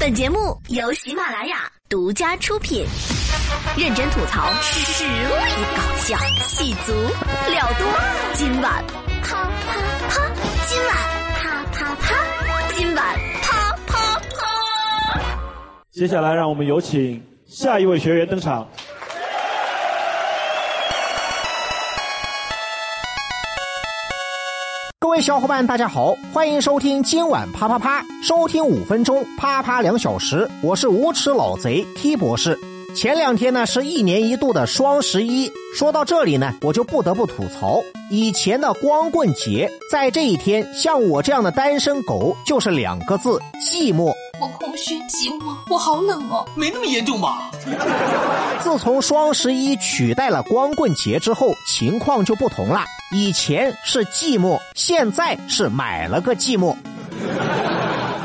本节目由喜马拉雅独家出品，认真吐槽，实力搞笑，气足了多。今晚啪啪啪，今晚啪啪啪，今晚啪啪啪。接下来，让我们有请下一位学员登场。位小伙伴，大家好，欢迎收听今晚啪啪啪，收听五分钟，啪啪两小时。我是无耻老贼 T 博士。前两天呢是一年一度的双十一，说到这里呢，我就不得不吐槽，以前的光棍节，在这一天，像我这样的单身狗就是两个字：寂寞。我空虚寂寞，我好冷哦，没那么严重吧？自从双十一取代了光棍节之后，情况就不同了。以前是寂寞，现在是买了个寂寞。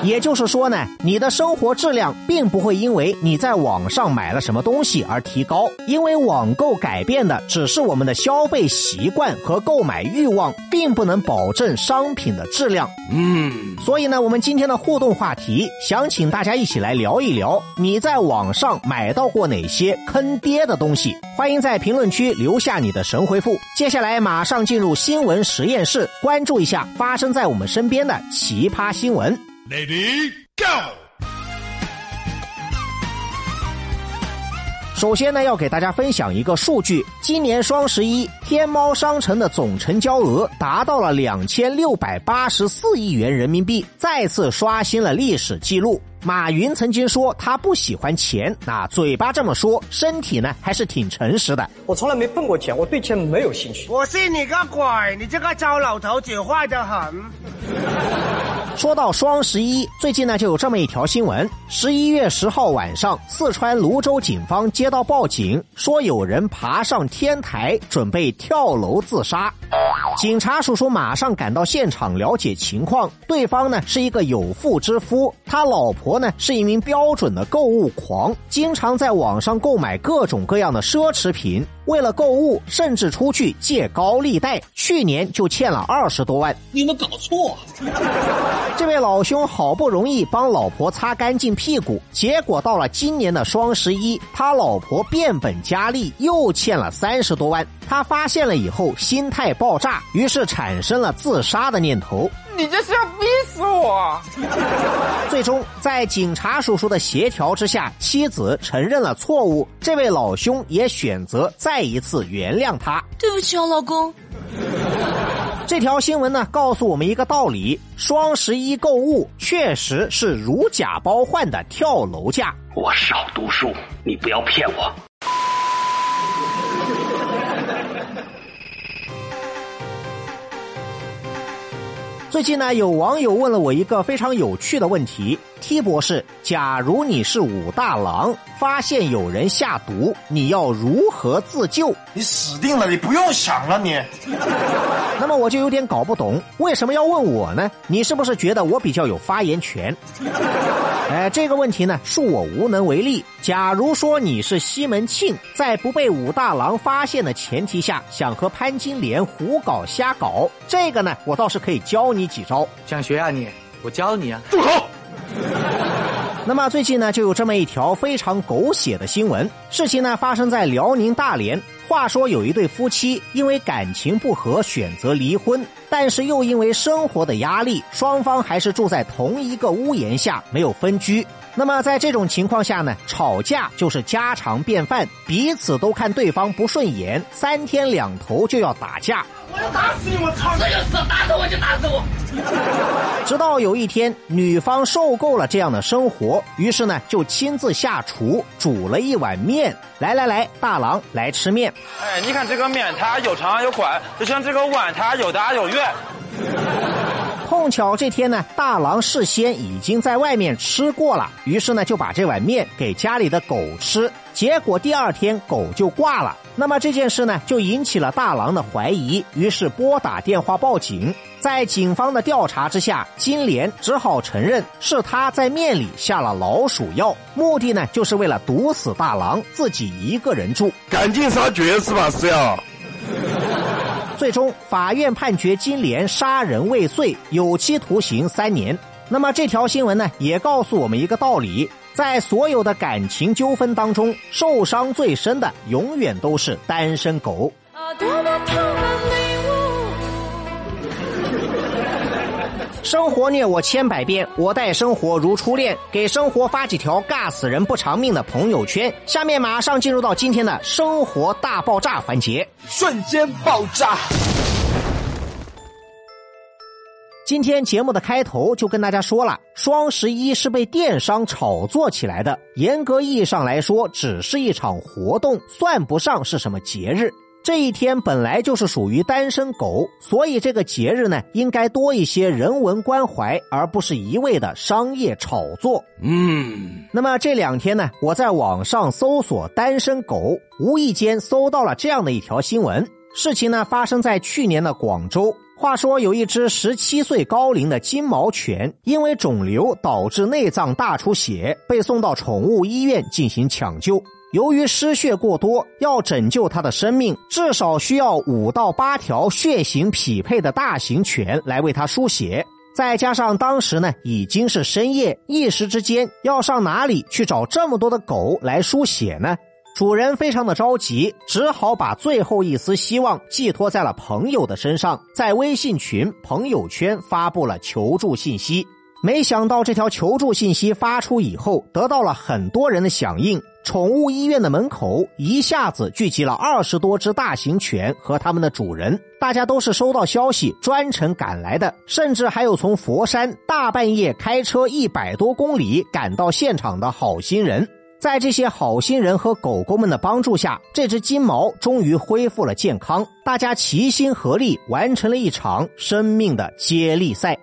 也就是说呢，你的生活质量并不会因为你在网上买了什么东西而提高，因为网购改变的只是我们的消费习惯和购买欲望，并不能保证商品的质量。嗯，所以呢，我们今天的互动话题，想请大家一起来聊一聊，你在网上买到过哪些坑爹的东西？欢迎在评论区留下你的神回复。接下来马上进入新闻实验室，关注一下发生在我们身边的奇葩新闻。Lady Go！首先呢，要给大家分享一个数据：今年双十一，天猫商城的总成交额达到了两千六百八十四亿元人民币，再次刷新了历史记录。马云曾经说他不喜欢钱，那嘴巴这么说，身体呢还是挺诚实的。我从来没碰过钱，我对钱没有兴趣。我信你个鬼！你这个糟老头子坏得很。说到双十一，最近呢就有这么一条新闻：十一月十号晚上，四川泸州警方接到报警，说有人爬上天台准备跳楼自杀。警察叔叔马上赶到现场了解情况，对方呢是一个有妇之夫，他老婆呢是一名标准的购物狂，经常在网上购买各种各样的奢侈品。为了购物，甚至出去借高利贷，去年就欠了二十多万。你们搞错！这位老兄好不容易帮老婆擦干净屁股，结果到了今年的双十一，他老婆变本加厉，又欠了三十多万。他发现了以后，心态爆炸，于是产生了自杀的念头。你这是要逼死我！最终，在警察叔叔的协调之下，妻子承认了错误，这位老兄也选择再一次原谅他。对不起啊，老公。这条新闻呢，告诉我们一个道理：双十一购物确实是如假包换的跳楼价。我少读书，你不要骗我。最近呢，有网友问了我一个非常有趣的问题：T 博士，假如你是武大郎，发现有人下毒，你要如何自救？你死定了，你不用想了，你。那么我就有点搞不懂，为什么要问我呢？你是不是觉得我比较有发言权？哎，这个问题呢，恕我无能为力。假如说你是西门庆，在不被武大郎发现的前提下，想和潘金莲胡搞瞎搞，这个呢，我倒是可以教你几招。想学啊你？我教你啊！住口！那么最近呢，就有这么一条非常狗血的新闻，事情呢发生在辽宁大连。话说有一对夫妻因为感情不和选择离婚，但是又因为生活的压力，双方还是住在同一个屋檐下，没有分居。那么在这种情况下呢，吵架就是家常便饭，彼此都看对方不顺眼，三天两头就要打架。我要打死你！我操！这死，打死我就打死我！直到有一天，女方受够了这样的生活，于是呢，就亲自下厨煮了一碗面。来来来，大郎来吃面。哎，你看这个面，它有长有宽，就像这个碗，它有大有圆。碰巧这天呢，大郎事先已经在外面吃过了，于是呢就把这碗面给家里的狗吃，结果第二天狗就挂了。那么这件事呢就引起了大郎的怀疑，于是拨打电话报警。在警方的调查之下，金莲只好承认是他在面里下了老鼠药，目的呢就是为了毒死大郎，自己一个人住。赶尽杀绝是吧，是呀。最终，法院判决金莲杀人未遂，有期徒刑三年。那么这条新闻呢，也告诉我们一个道理：在所有的感情纠纷当中，受伤最深的永远都是单身狗。生活虐我千百遍，我待生活如初恋。给生活发几条尬死人不偿命的朋友圈。下面马上进入到今天的生活大爆炸环节，瞬间爆炸。今天节目的开头就跟大家说了，双十一是被电商炒作起来的，严格意义上来说，只是一场活动，算不上是什么节日。这一天本来就是属于单身狗，所以这个节日呢，应该多一些人文关怀，而不是一味的商业炒作。嗯，那么这两天呢，我在网上搜索“单身狗”，无意间搜到了这样的一条新闻。事情呢，发生在去年的广州。话说，有一只十七岁高龄的金毛犬，因为肿瘤导致内脏大出血，被送到宠物医院进行抢救。由于失血过多，要拯救它的生命，至少需要五到八条血型匹配的大型犬来为它输血。再加上当时呢已经是深夜，一时之间要上哪里去找这么多的狗来输血呢？主人非常的着急，只好把最后一丝希望寄托在了朋友的身上，在微信群、朋友圈发布了求助信息。没想到这条求助信息发出以后，得到了很多人的响应。宠物医院的门口一下子聚集了二十多只大型犬和他们的主人，大家都是收到消息专程赶来的，甚至还有从佛山大半夜开车一百多公里赶到现场的好心人。在这些好心人和狗狗们的帮助下，这只金毛终于恢复了健康，大家齐心合力完成了一场生命的接力赛。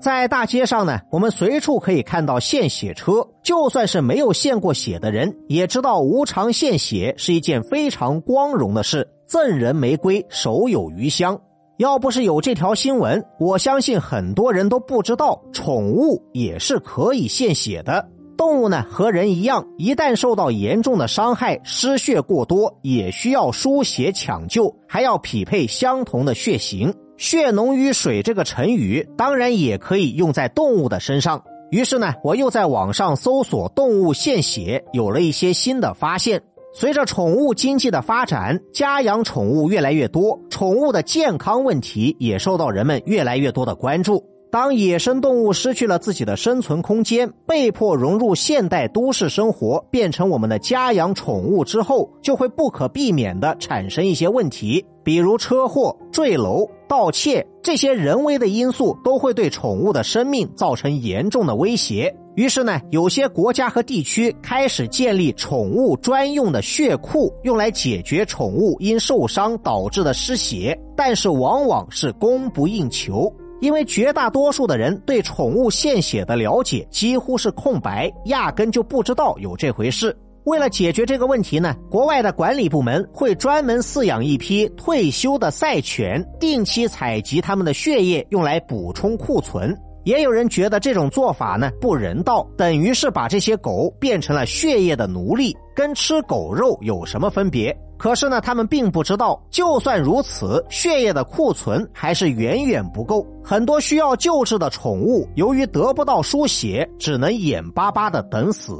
在大街上呢，我们随处可以看到献血车。就算是没有献过血的人，也知道无偿献血是一件非常光荣的事。赠人玫瑰，手有余香。要不是有这条新闻，我相信很多人都不知道宠物也是可以献血的。动物呢，和人一样，一旦受到严重的伤害，失血过多，也需要输血抢救，还要匹配相同的血型。血浓于水这个成语当然也可以用在动物的身上。于是呢，我又在网上搜索动物献血，有了一些新的发现。随着宠物经济的发展，家养宠物越来越多，宠物的健康问题也受到人们越来越多的关注。当野生动物失去了自己的生存空间，被迫融入现代都市生活，变成我们的家养宠物之后，就会不可避免的产生一些问题，比如车祸、坠楼。盗窃这些人为的因素都会对宠物的生命造成严重的威胁。于是呢，有些国家和地区开始建立宠物专用的血库，用来解决宠物因受伤导致的失血。但是往往是供不应求，因为绝大多数的人对宠物献血的了解几乎是空白，压根就不知道有这回事。为了解决这个问题呢，国外的管理部门会专门饲养一批退休的赛犬，定期采集它们的血液，用来补充库存。也有人觉得这种做法呢不人道，等于是把这些狗变成了血液的奴隶，跟吃狗肉有什么分别？可是呢，他们并不知道，就算如此，血液的库存还是远远不够。很多需要救治的宠物，由于得不到输血，只能眼巴巴的等死。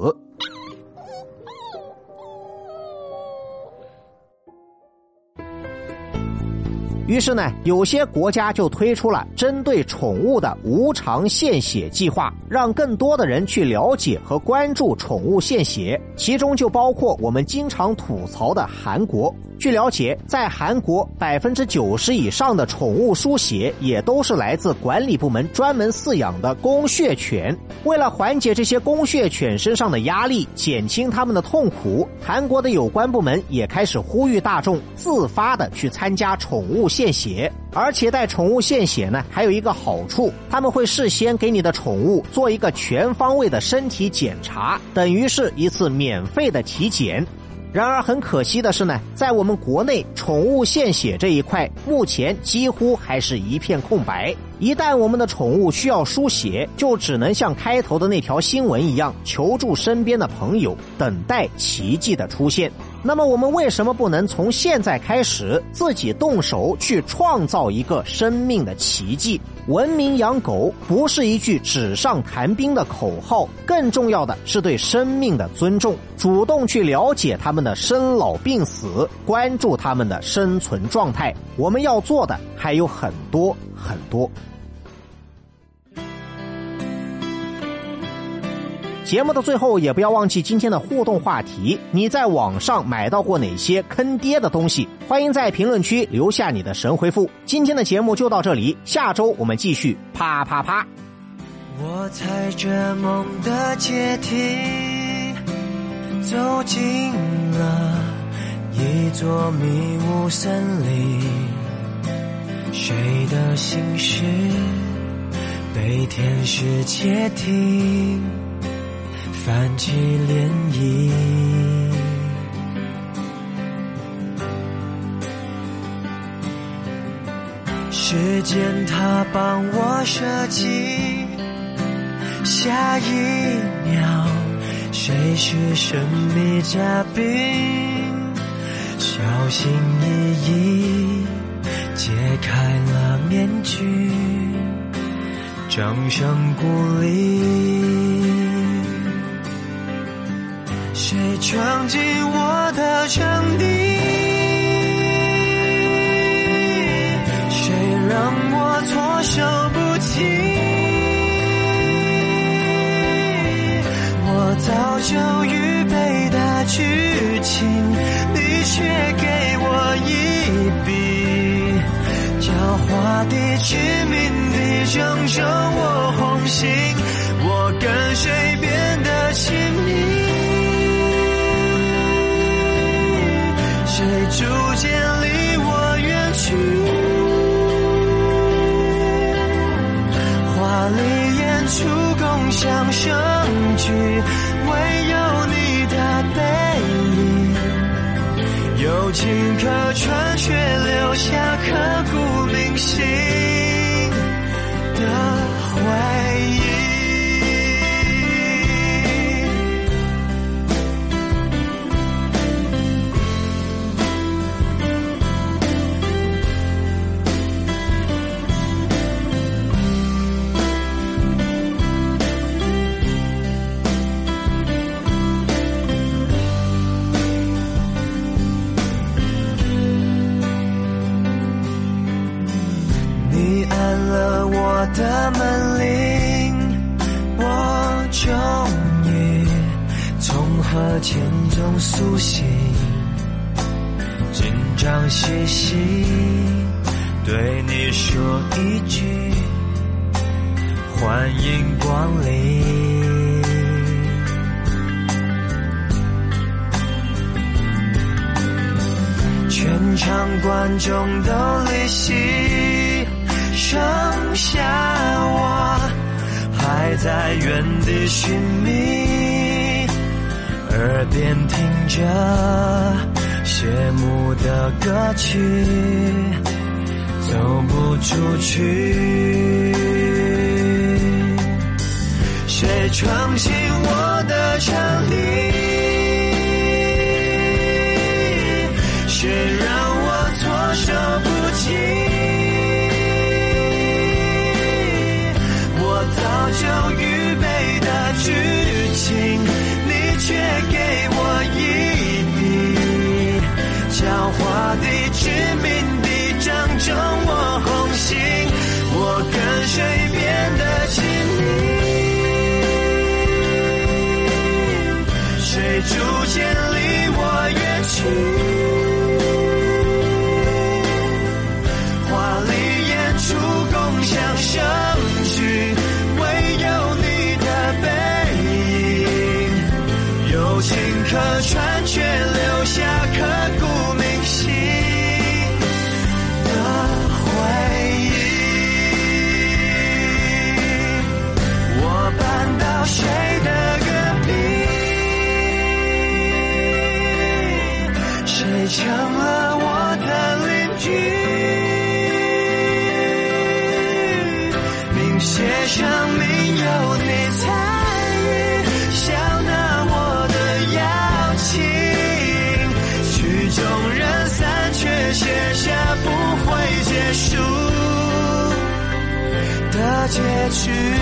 于是呢，有些国家就推出了针对宠物的无偿献血计划，让更多的人去了解和关注宠物献血，其中就包括我们经常吐槽的韩国。据了解，在韩国，百分之九十以上的宠物输血也都是来自管理部门专门饲养的供血犬。为了缓解这些供血犬身上的压力，减轻他们的痛苦，韩国的有关部门也开始呼吁大众自发的去参加宠物献献血。而且带宠物献血呢，还有一个好处，他们会事先给你的宠物做一个全方位的身体检查，等于是一次免费的体检。然而很可惜的是呢，在我们国内宠物献血这一块，目前几乎还是一片空白。一旦我们的宠物需要输血，就只能像开头的那条新闻一样，求助身边的朋友，等待奇迹的出现。那么，我们为什么不能从现在开始自己动手去创造一个生命的奇迹？文明养狗不是一句纸上谈兵的口号，更重要的是对生命的尊重，主动去了解他们的生老病死，关注他们的生存状态。我们要做的还有很多很多。节目的最后，也不要忘记今天的互动话题：你在网上买到过哪些坑爹的东西？欢迎在评论区留下你的神回复。今天的节目就到这里，下周我们继续啪啪啪。我踩着梦的阶梯，走进了一座迷雾森林，谁的心事被天使窃听？泛起涟漪，时间它帮我设计，下一秒谁是神秘嘉宾？小心翼翼揭开了面具，掌声鼓励。谁闯进我的场地？谁让我措手不及？我早就预备的剧情，你却给我一笔，狡猾地、致命地正中我红心，我跟谁从河潜中苏醒，紧张兮兮对你说一句欢迎光临。全场观众都离席。剩下我还在原地寻觅，耳边听着谢幕的歌曲，走不出去。谁闯进我的场地？谁让结局。